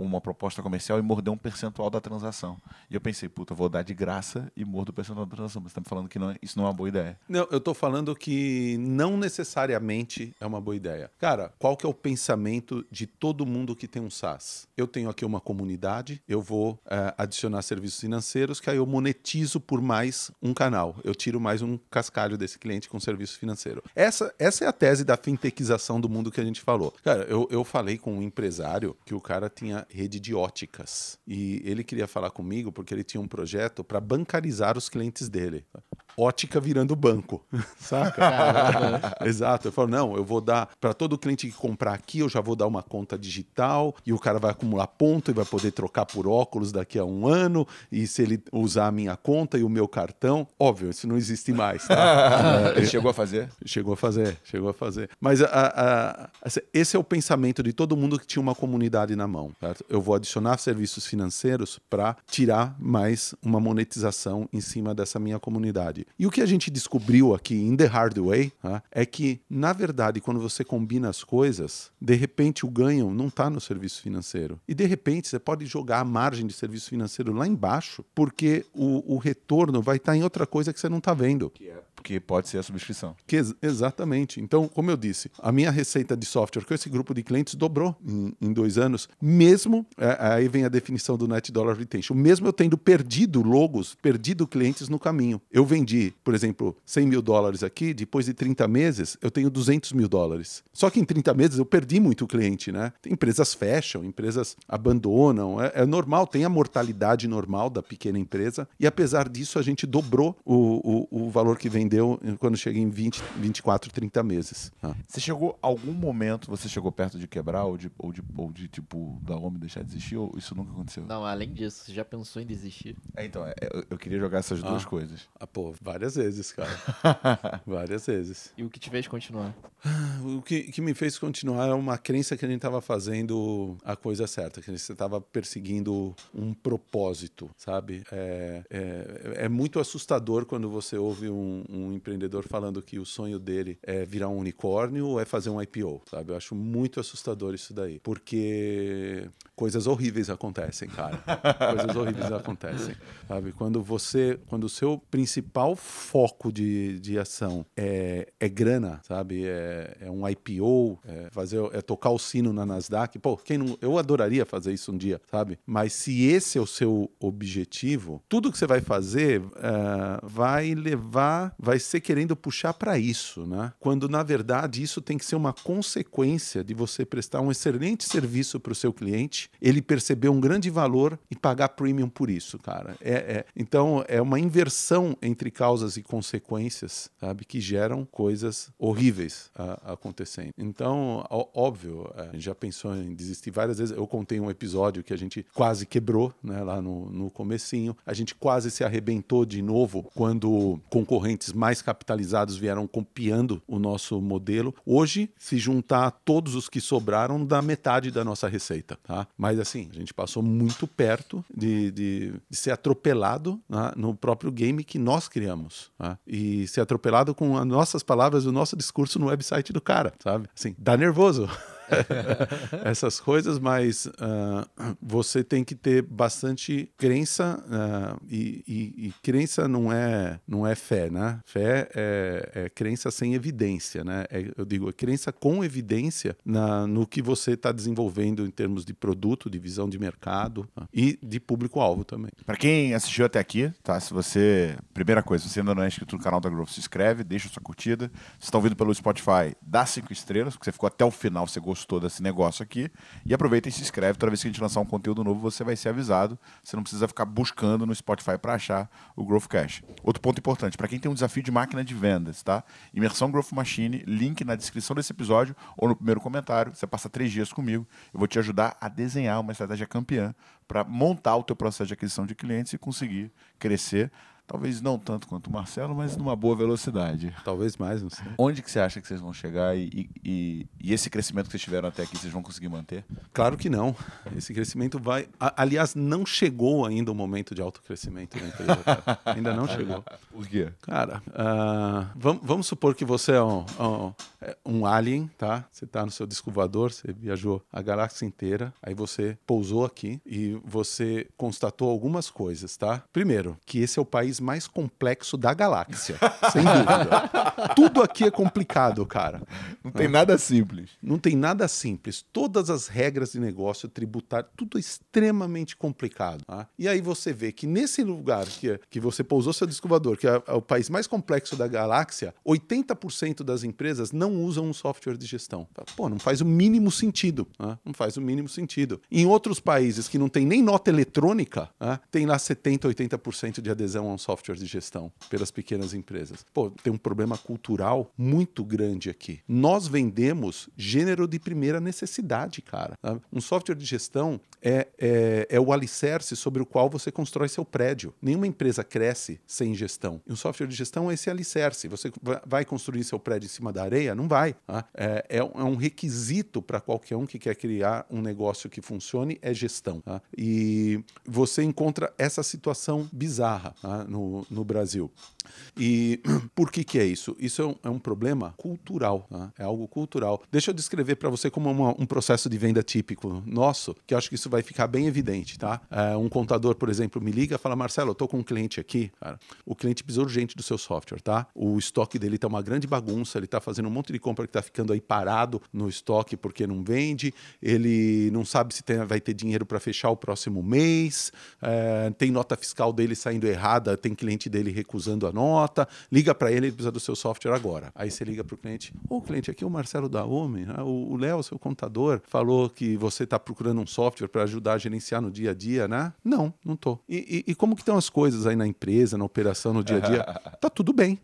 uma proposta comercial e morder um percentual da transação. E eu pensei, puta, vou dar de graça e mordo o percentual da transação. Mas você está me falando que não, é, isso não é uma boa ideia. Não, eu estou falando que não necessariamente é uma boa ideia. Cara, qual que é o pensamento de todo mundo que tem um SaaS? Eu tenho aqui uma comunidade, eu vou é, adicionar serviços financeiros, que aí eu monetizo por mais um canal. Eu tiro mais um cascalho desse cliente com serviço financeiro. Essa, essa é a tese da fintechização do mundo que a gente falou. Cara, eu, eu falei com um empresário que o cara tinha rede de óticas. E ele queria falar comigo porque ele tinha um projeto para bancarizar os clientes dele ótica virando banco, saca? Exato. Eu falo, não, eu vou dar para todo cliente que comprar aqui, eu já vou dar uma conta digital e o cara vai acumular ponto e vai poder trocar por óculos daqui a um ano e se ele usar a minha conta e o meu cartão, óbvio, isso não existe mais. Tá? ele chegou a fazer? Chegou a fazer, chegou a fazer. Mas a, a, a, esse é o pensamento de todo mundo que tinha uma comunidade na mão. Certo? Eu vou adicionar serviços financeiros para tirar mais uma monetização em cima dessa minha comunidade. E o que a gente descobriu aqui em The Hard Way tá, é que, na verdade, quando você combina as coisas, de repente o ganho não está no serviço financeiro. E de repente você pode jogar a margem de serviço financeiro lá embaixo, porque o, o retorno vai estar tá em outra coisa que você não está vendo. Que é porque pode ser a subscrição. Que, exatamente. Então, como eu disse, a minha receita de software com esse grupo de clientes dobrou em, em dois anos, mesmo, é, aí vem a definição do Net Dollar Retention, mesmo eu tendo perdido logos, perdido clientes no caminho. Eu vendi, por exemplo, 100 mil dólares aqui, depois de 30 meses, eu tenho 200 mil dólares. Só que em 30 meses eu perdi muito cliente, né? Empresas fecham, empresas abandonam, é, é normal, tem a mortalidade normal da pequena empresa, e apesar disso a gente dobrou o, o, o valor que vem vendeu quando chega em 20, 24, 30 meses. Ah. Você chegou, algum momento, você chegou perto de quebrar ou de, ou de, ou de tipo, da homem deixar de existir ou isso nunca aconteceu? Não, além disso, você já pensou em desistir? É, então, é, eu, eu, queria jogar essas duas ah. coisas. Ah, pô, várias vezes, cara. várias vezes. E o que te fez continuar? O que, que me fez continuar é uma crença que a gente estava fazendo a coisa certa, que a gente estava perseguindo um propósito, sabe? É, é, é muito assustador quando você ouve um, um um empreendedor falando que o sonho dele é virar um unicórnio ou é fazer um IPO, sabe? Eu acho muito assustador isso daí, porque coisas horríveis acontecem, cara. coisas horríveis acontecem, sabe? Quando você, quando o seu principal foco de, de ação é, é grana, sabe? É, é um IPO, é fazer, é tocar o sino na Nasdaq. Pô, quem não, eu adoraria fazer isso um dia, sabe? Mas se esse é o seu objetivo, tudo que você vai fazer uh, vai levar vai ser querendo puxar para isso, né? Quando na verdade isso tem que ser uma consequência de você prestar um excelente serviço para o seu cliente, ele perceber um grande valor e pagar premium por isso, cara. É, é, então é uma inversão entre causas e consequências, sabe, que geram coisas horríveis a, acontecendo. Então, ó, óbvio, a gente já pensou em desistir várias vezes. Eu contei um episódio que a gente quase quebrou, né, lá no, no comecinho. A gente quase se arrebentou de novo quando concorrentes mais capitalizados vieram copiando o nosso modelo. Hoje, se juntar todos os que sobraram, dá metade da nossa receita, tá? Mas assim, a gente passou muito perto de, de, de ser atropelado né, no próprio game que nós criamos. Tá? E ser atropelado com as nossas palavras, o nosso discurso no website do cara, sabe? Assim, dá nervoso. essas coisas, mas uh, você tem que ter bastante crença uh, e, e, e, crença não é não é fé, né? Fé é, é crença sem evidência, né? É, eu digo, é crença com evidência na, no que você está desenvolvendo em termos de produto, de visão de mercado uh, e de público-alvo também. Para quem assistiu até aqui, tá? Se você, primeira coisa, se você ainda não é inscrito no canal da Growth, se inscreve, deixa sua curtida. Se está ouvindo pelo Spotify, dá cinco estrelas, porque você ficou até o final, você gostou gostou desse negócio aqui. E aproveita e se inscreve. Toda vez que a gente lançar um conteúdo novo, você vai ser avisado. Você não precisa ficar buscando no Spotify para achar o Growth Cash. Outro ponto importante, para quem tem um desafio de máquina de vendas, tá? Imersão Growth Machine, link na descrição desse episódio ou no primeiro comentário. Você passa três dias comigo. Eu vou te ajudar a desenhar uma estratégia campeã para montar o teu processo de aquisição de clientes e conseguir crescer Talvez não tanto quanto o Marcelo, mas numa boa velocidade. Talvez mais, não sei. Onde que você acha que vocês vão chegar e, e, e esse crescimento que vocês tiveram até aqui, vocês vão conseguir manter? Claro que não. Esse crescimento vai... aliás, não chegou ainda o momento de alto crescimento na empresa. Cara. ainda não chegou. Por quê? Cara, uh, vamos, vamos, supor que você é um, um, é um alien, tá? Você está no seu disco voador, você viajou a galáxia inteira, aí você pousou aqui e você constatou algumas coisas, tá? Primeiro, que esse é o país mais complexo da galáxia, sem dúvida. Tudo aqui é complicado, cara. Não tem nada simples. Não tem nada simples. Todas as regras de negócio tributário, tudo é extremamente complicado. Tá? E aí você vê que nesse lugar que, que você pousou seu descobridor, que é, é o país mais complexo da galáxia, 80% das empresas não usam um software de gestão. Pô, não faz o mínimo sentido. Tá? Não faz o mínimo sentido. Em outros países que não tem nem nota eletrônica, tá? tem lá 70%, 80% de adesão a um software software de gestão pelas pequenas empresas. Pô, tem um problema cultural muito grande aqui. Nós vendemos gênero de primeira necessidade, cara. Um software de gestão é, é, é o alicerce sobre o qual você constrói seu prédio. Nenhuma empresa cresce sem gestão. E um software de gestão é esse alicerce. Você vai construir seu prédio em cima da areia? Não vai. Tá? É, é, um requisito para qualquer um que quer criar um negócio que funcione é gestão. Tá? E você encontra essa situação bizarra tá? no, no, Brasil. E por que, que é isso? Isso é um, é um problema cultural, né? é algo cultural. Deixa eu descrever para você como uma, um processo de venda típico nosso, que eu acho que isso vai ficar bem evidente. Tá? É, um contador, por exemplo, me liga e fala: Marcelo, eu estou com um cliente aqui, cara. o cliente precisa urgente do seu software, tá? O estoque dele está uma grande bagunça, ele está fazendo um monte de compra que está ficando aí parado no estoque porque não vende, ele não sabe se tem, vai ter dinheiro para fechar o próximo mês, é, tem nota fiscal dele saindo errada, tem cliente dele recusando a nota, liga para ele, ele precisa do seu software agora. Aí você liga para o cliente, ô oh, cliente, aqui é o Marcelo da Home, né? o Léo, seu contador, falou que você está procurando um software para ajudar a gerenciar no dia a dia, né? Não, não tô. E, e, e como que estão as coisas aí na empresa, na operação, no dia a dia? tá tudo bem.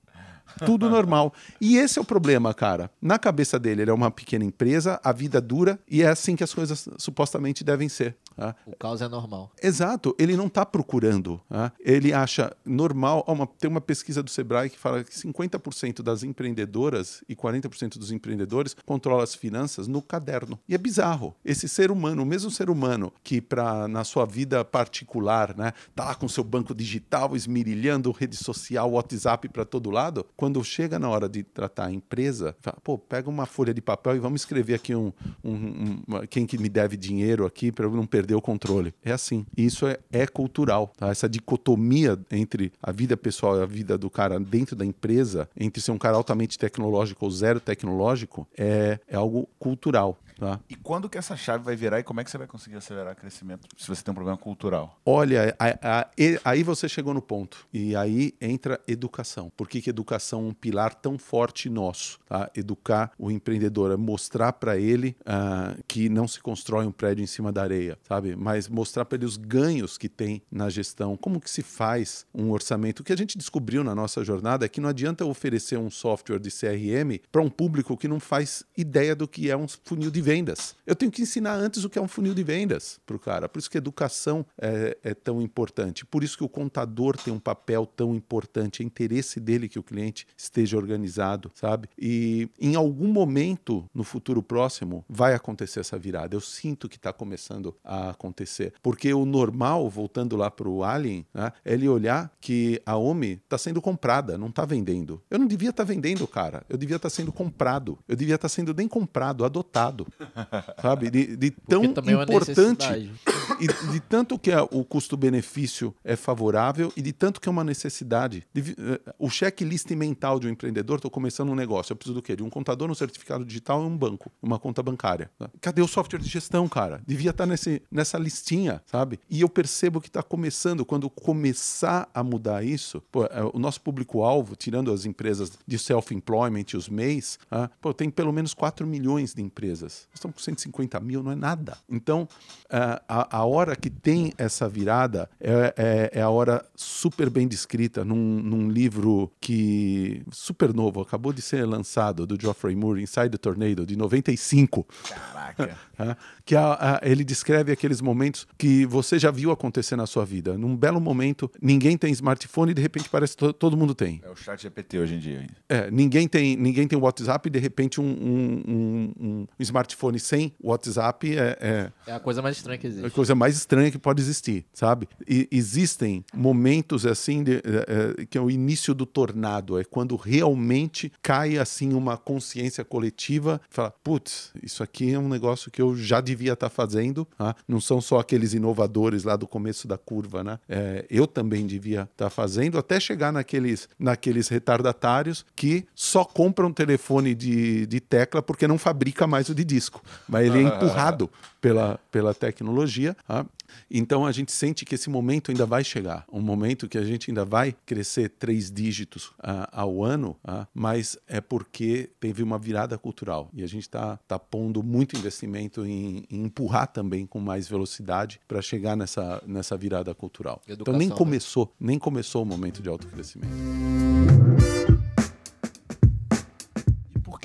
Tudo normal. E esse é o problema, cara. Na cabeça dele, ele é uma pequena empresa, a vida dura e é assim que as coisas supostamente devem ser. Tá? O caos é normal. Exato, ele não está procurando. Tá? Ele acha normal. Tem uma pesquisa do Sebrae que fala que 50% das empreendedoras e 40% dos empreendedores controlam as finanças no caderno. E é bizarro. Esse ser humano, o mesmo ser humano que para na sua vida particular, né, tá lá com seu banco digital esmirilhando rede social, WhatsApp para todo lado, quando chega na hora de tratar a empresa, fala, pô, pega uma folha de papel e vamos escrever aqui um, um, um quem que me deve dinheiro aqui para não perder o controle. É assim. Isso é, é cultural. Tá? Essa dicotomia entre a vida pessoal e a vida do cara dentro da empresa, entre ser um cara altamente tecnológico ou zero tecnológico, é, é algo cultural. Tá? E quando que essa chave vai virar e como é que você vai conseguir acelerar o crescimento se você tem um problema cultural? Olha, a- a- aí você chegou no ponto. E aí entra educação. Por que, que educação é um pilar tão forte nosso? Tá? Educar o empreendedor, é mostrar para ele ah, que não se constrói um prédio em cima da areia, sabe? Mas mostrar para ele os ganhos que tem na gestão, como que se faz um orçamento. O que a gente descobriu na nossa jornada é que não adianta oferecer um software de CRM para um público que não faz ideia do que é um funil de vendas. Eu tenho que ensinar antes o que é um funil de vendas para o cara. Por isso que educação é, é tão importante. Por isso que o contador tem um papel tão importante. É interesse dele que o cliente esteja organizado, sabe? E em algum momento no futuro próximo vai acontecer essa virada. Eu sinto que está começando a acontecer. Porque o normal, voltando lá para o Alien, né, é ele olhar que a OMI está sendo comprada, não está vendendo. Eu não devia estar vendendo, cara. Eu devia estar sendo comprado. Eu devia estar sendo nem comprado, adotado. sabe? De, de tão é importante necessidade. e de tanto que a- o custo-benefício é favorável e de tanto que é uma necessidade. De- eh, o checklist mental de um empreendedor, estou começando um negócio, eu preciso do quê? De um contador, um certificado digital e um banco, uma conta bancária. tá? Cadê o software de gestão, cara? Devia estar nesse, nessa listinha, sabe? E eu percebo que está começando, quando começar a mudar isso, pô, é, o nosso público-alvo, tirando as empresas de self-employment os MEIs, ah, pô, tem pelo menos 4 milhões de empresas. Nós estamos com 150 mil, não é nada. Então, ah, a, a hora que tem essa virada é, é- é a hora super bem descrita num, num livro que super novo, acabou de ser lançado, do Geoffrey Moore, Inside the Tornado, de 95. Caraca. Tá? que a- a- ele descreve aqueles momentos que você já viu acontecer na sua vida. Num belo momento, ninguém tem smartphone e de repente parece que to- todo mundo tem. É o chat GPT hoje em dia. É, ninguém tem ninguém tem WhatsApp e de repente um, um- um- um smartphone sem WhatsApp é- é, É a coisa mais estranha que é a existe. coisa mais estranha que pode existir, sabe? E existem momentos assim de- é, é, que é o início do tornado, é quando realmente cai assim uma consciência coletiva, fala, putz, isso aqui é um negócio que eu já devia estar fazendo, tá? não são só aqueles inovadores lá do começo da curva, né? É, eu também devia estar fazendo, até chegar naqueles, naqueles retardatários que só compram telefone de, de tecla porque não fabrica mais o de disco, mas ele é empurrado pela, pela tecnologia. tá? Então a gente sente que esse momento ainda vai chegar, um momento que a gente ainda vai crescer três dígitos ah, ao ano, ah, mas é porque teve uma virada cultural e a gente está tá pondo muito investimento em, em empurrar também com mais velocidade para chegar nessa, nessa virada cultural. então Educação, nem né? começou, nem começou o momento de autocrescimento. E por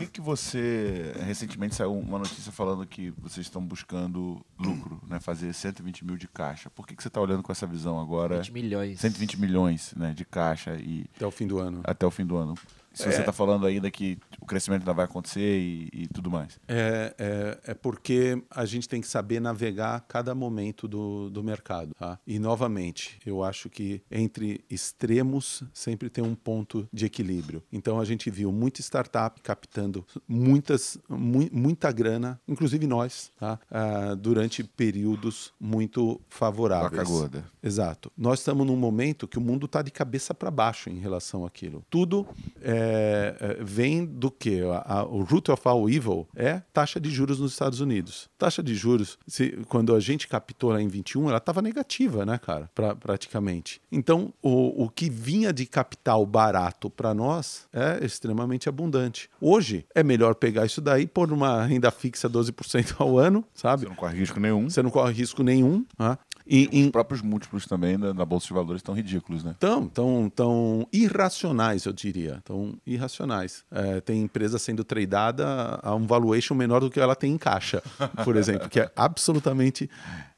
que que você... Recentemente saiu uma notícia falando que vocês estão buscando lucro, né? Fazer 120 mil de caixa. Por que que você está olhando com essa visão agora? 20 milhões. 120 milhões né, de caixa e Até o fim do ano. até o fim do ano. Se você está falando ainda que o crescimento ainda vai acontecer e, e tudo mais. É, é, é porque a gente tem que saber navegar cada momento do, do mercado. Tá? E, novamente, eu acho que entre extremos sempre tem um ponto de equilíbrio. Então, a gente viu muita startup captando muitas, mu- muita grana, inclusive nós, tá? Ah, durante períodos muito favoráveis. Vaca gorda. Exato. Nós estamos num momento que o mundo está de cabeça para baixo em relação àquilo. Tudo é, é, vem do que? O root of all evil é taxa de juros nos Estados Unidos. Taxa de juros, se, quando a gente captou lá em 21, ela estava negativa, né, cara? Pra, praticamente. Então, o, o que vinha de capital barato para nós é extremamente abundante. Hoje, é melhor pegar isso daí, pôr numa renda fixa 12% ao ano, sabe? Você não corre risco nenhum. Você não corre risco nenhum. Né? E, em- Os próprios múltiplos também da, da Bolsa de Valores estão ridículos, né? Tão, tão, tão irracionais, eu diria. Tão irracionais. É, tem empresa sendo tradada a um valuation menor do que ela tem em caixa, por exemplo, que é absolutamente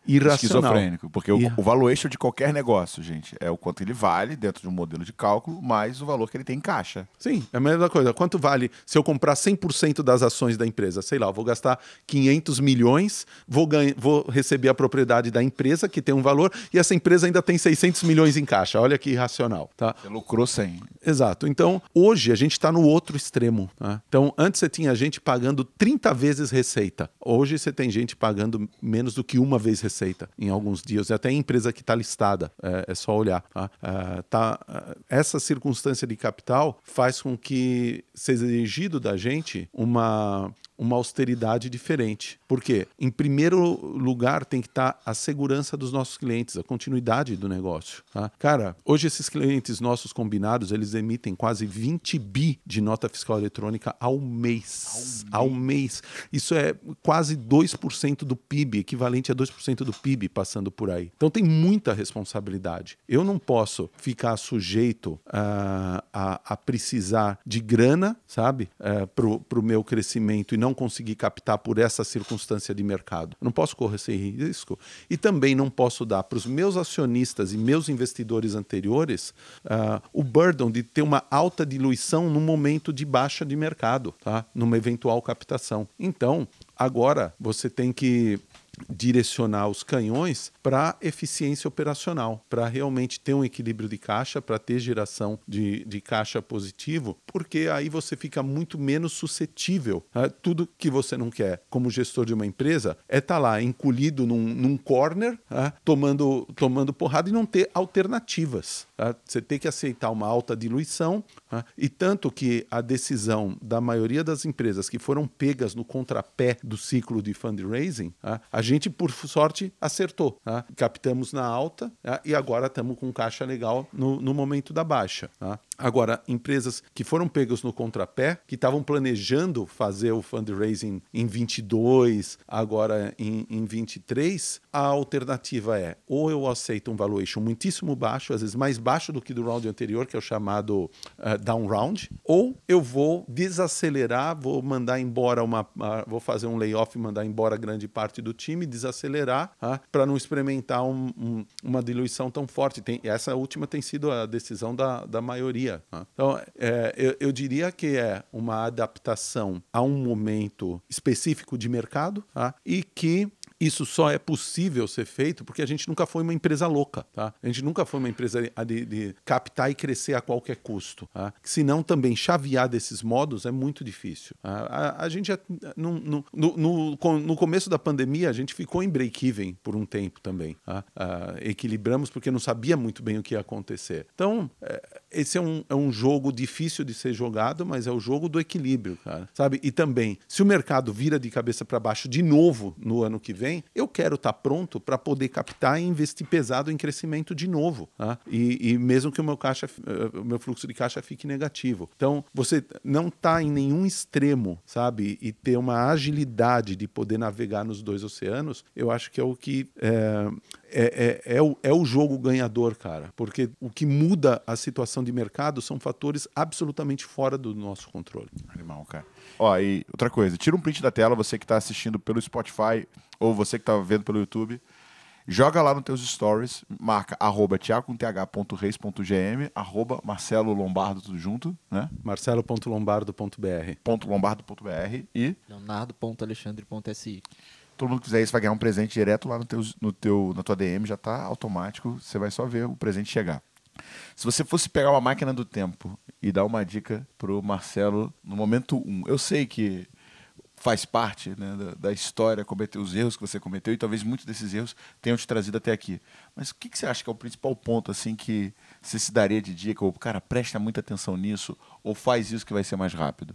irracional. Esquizofrênico. Porque o, Ir- o valuation de qualquer negócio, gente, é o quanto ele vale dentro de um modelo de cálculo, mais o valor que ele tem em caixa. Sim, é a mesma coisa. Quanto vale se eu comprar 100% das ações da empresa? Sei lá, eu vou gastar 500 milhões, vou, ganha, vou receber a propriedade da empresa, que tem um valor, e essa empresa ainda tem 600 milhões em caixa. Olha que irracional, tá? Você lucrou 100. Exato. Então, hoje a gente está no outro extremo. né? Então, antes você tinha gente pagando 30 vezes receita. Hoje você tem gente pagando menos do que uma vez receita em alguns dias. E até a empresa que está listada. É, é só olhar. Tá? Ah, tá, ah, essa circunstância de capital faz com que seja exigido da gente uma uma austeridade diferente. Por quê? Em primeiro lugar, tem que estar a segurança dos nossos clientes, a continuidade do negócio. Tá? Cara, hoje esses clientes nossos combinados, eles emitem quase 20 bi de nota fiscal eletrônica ao mês. Ao mês. Ao mês. Isso é quase 2% do PIB, equivalente a 2% do PIB passando por aí. Então tem muita responsabilidade. Eu não posso ficar sujeito uh, a, a, precisar de grana, sabe, uh, para o meu crescimento e não conseguir captar por essa circunstância de mercado. Não posso correr esse risco. E também não posso dar para os meus acionistas e meus investidores anteriores uh, o burden de ter uma alta diluição no momento de baixa de mercado, tá? numa eventual captação. Então, agora você tem que direcionar os canhões para eficiência operacional, para realmente ter um equilíbrio de caixa, para ter geração de, de caixa positivo, porque aí você fica muito menos suscetível a tudo que você não quer como gestor de uma empresa é estar tá lá encolhido num, num corner, tomando, tomando porrada e não ter alternativas. Você tem que aceitar uma alta diluição, e tanto que a decisão da maioria das empresas que foram pegas no contrapé do ciclo de fundraising, a gente, por sorte, acertou. Tá? Captamos na alta tá? e agora estamos com caixa legal no, no momento da baixa. Tá? Agora, empresas que foram pegas no contrapé, que estavam planejando fazer o fundraising em 22, agora em, em 23, a alternativa é ou eu aceito um valuation muitíssimo baixo, às vezes mais baixo do que do round anterior, que é o chamado uh, down round, ou eu vou desacelerar, vou mandar embora uma, uh, vou fazer um layoff mandar embora grande parte do time, desacelerar, uh, para não experimentar um, um, uma diluição tão forte. Tem, essa última tem sido a decisão da, da maioria. Então, é, eu, eu, diria que é uma adaptação a um momento específico de mercado tá? e que isso só é possível ser feito porque a gente nunca foi uma empresa louca, tá? A gente nunca foi uma empresa de, de captar e crescer a qualquer custo, tá? Se não também chavear desses modos é muito difícil. A, a, a gente no, no, no, no, começo da pandemia a gente ficou em break-even por um tempo também, tá? equilibramos porque não sabia muito bem o que ia acontecer. Então, é, esse é um, é um jogo difícil de ser jogado, mas é o jogo do equilíbrio, cara, sabe? E também, se o mercado vira de cabeça para baixo de novo no ano que vem, eu quero estar tá pronto para poder captar e investir pesado em crescimento de novo. Tá? E, e, mesmo que o meu, caixa, eh, o meu fluxo de caixa fique negativo. Então, você não está em nenhum extremo, sabe? E ter uma agilidade de poder navegar nos dois oceanos, eu acho que é o que é, é, é, é, o, é o jogo ganhador, cara. Porque o que muda a situação de mercado são fatores absolutamente fora do nosso controle. Animal, cara. Ó, e outra coisa, tira um print da tela, você que está assistindo pelo Spotify ou você que está vendo pelo YouTube. Joga lá nos teus stories, marca arroba tiago.th.reis.gm, arroba Marcelo Lombardo, tudo junto, né? marcelo.lombardo.br .lombardo.br e leonardo.alexandre.si Todo mundo que quiser isso vai ganhar um presente direto lá no teu, no teu, na tua DM, já está automático, você vai só ver o presente chegar. Se você fosse pegar uma máquina do tempo e dar uma dica pro Marcelo no momento 1, um, eu sei que faz parte né, da, da, história cometer os erros que você cometeu e talvez muitos desses erros tenham te trazido até aqui. Mas o que, que você acha que é o principal ponto assim que você se daria de dica? Ou, cara, presta muita atenção nisso ou faz isso que vai ser mais rápido?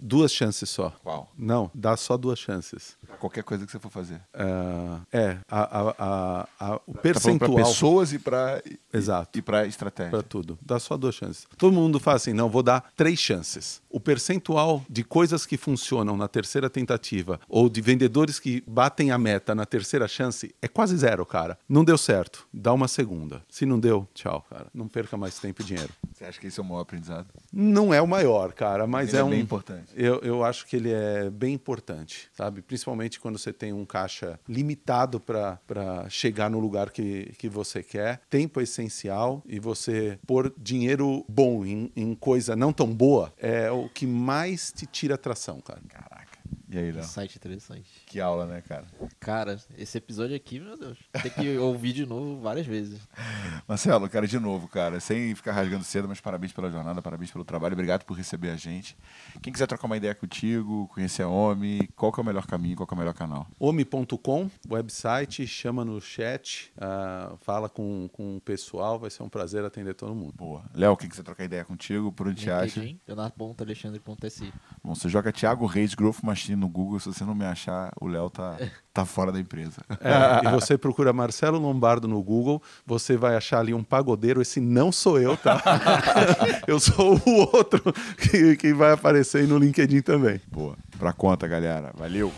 Duas chances só. Qual? Não, dá só duas chances. Pra qualquer coisa que você for fazer. Uh, é, a, a, a, o percentual. Tá pra pessoas e para Exato. E, e para estratégia. Para tudo. Dá só duas chances. Todo mundo fala assim: não, vou dar três chances. O percentual de coisas que funcionam na terceira tentativa ou de vendedores que batem a meta na terceira chance é quase zero, cara. Não deu certo. Dá uma segunda. Se não deu, tchau, cara. Não perca mais tempo e dinheiro. Você acha que esse é o maior aprendizado? Não é o maior, cara, mas é, é, um. bem importante. Eu, eu acho que ele é bem importante, sabe? Principalmente quando você tem um caixa limitado para chegar no lugar que, que você quer. Tempo é essencial e você pôr dinheiro bom em, em coisa não tão boa é o que mais te tira atração, cara. Caraca. E aí, Léo? Site interessante. Que aula, né, cara? Cara, esse episódio aqui, meu Deus, tem que ouvir de novo várias vezes. Marcelo, cara, de novo, cara, sem ficar rasgando cedo, mas parabéns pela jornada, parabéns pelo trabalho, obrigado por receber a gente. Quem quiser trocar uma ideia contigo, conhecer a OMI, qual que é o melhor caminho, qual que é o melhor canal? OMI.com, website, chama no chat, uh, fala com, com o pessoal, vai ser um prazer atender todo mundo. Boa. Léo, quem quiser trocar ideia contigo, por onde te acha? Leonardo.alexandre.si. Bom, você joga Thiago Reis Growth Machine no Google, se você não me achar, o Léo tá, tá fora da empresa. É, e você procura Marcelo Lombardo no Google, você vai achar ali um pagodeiro. Esse não sou eu, tá? eu sou o outro que, que vai aparecer aí no LinkedIn também. Boa. Pra conta, galera. Valeu.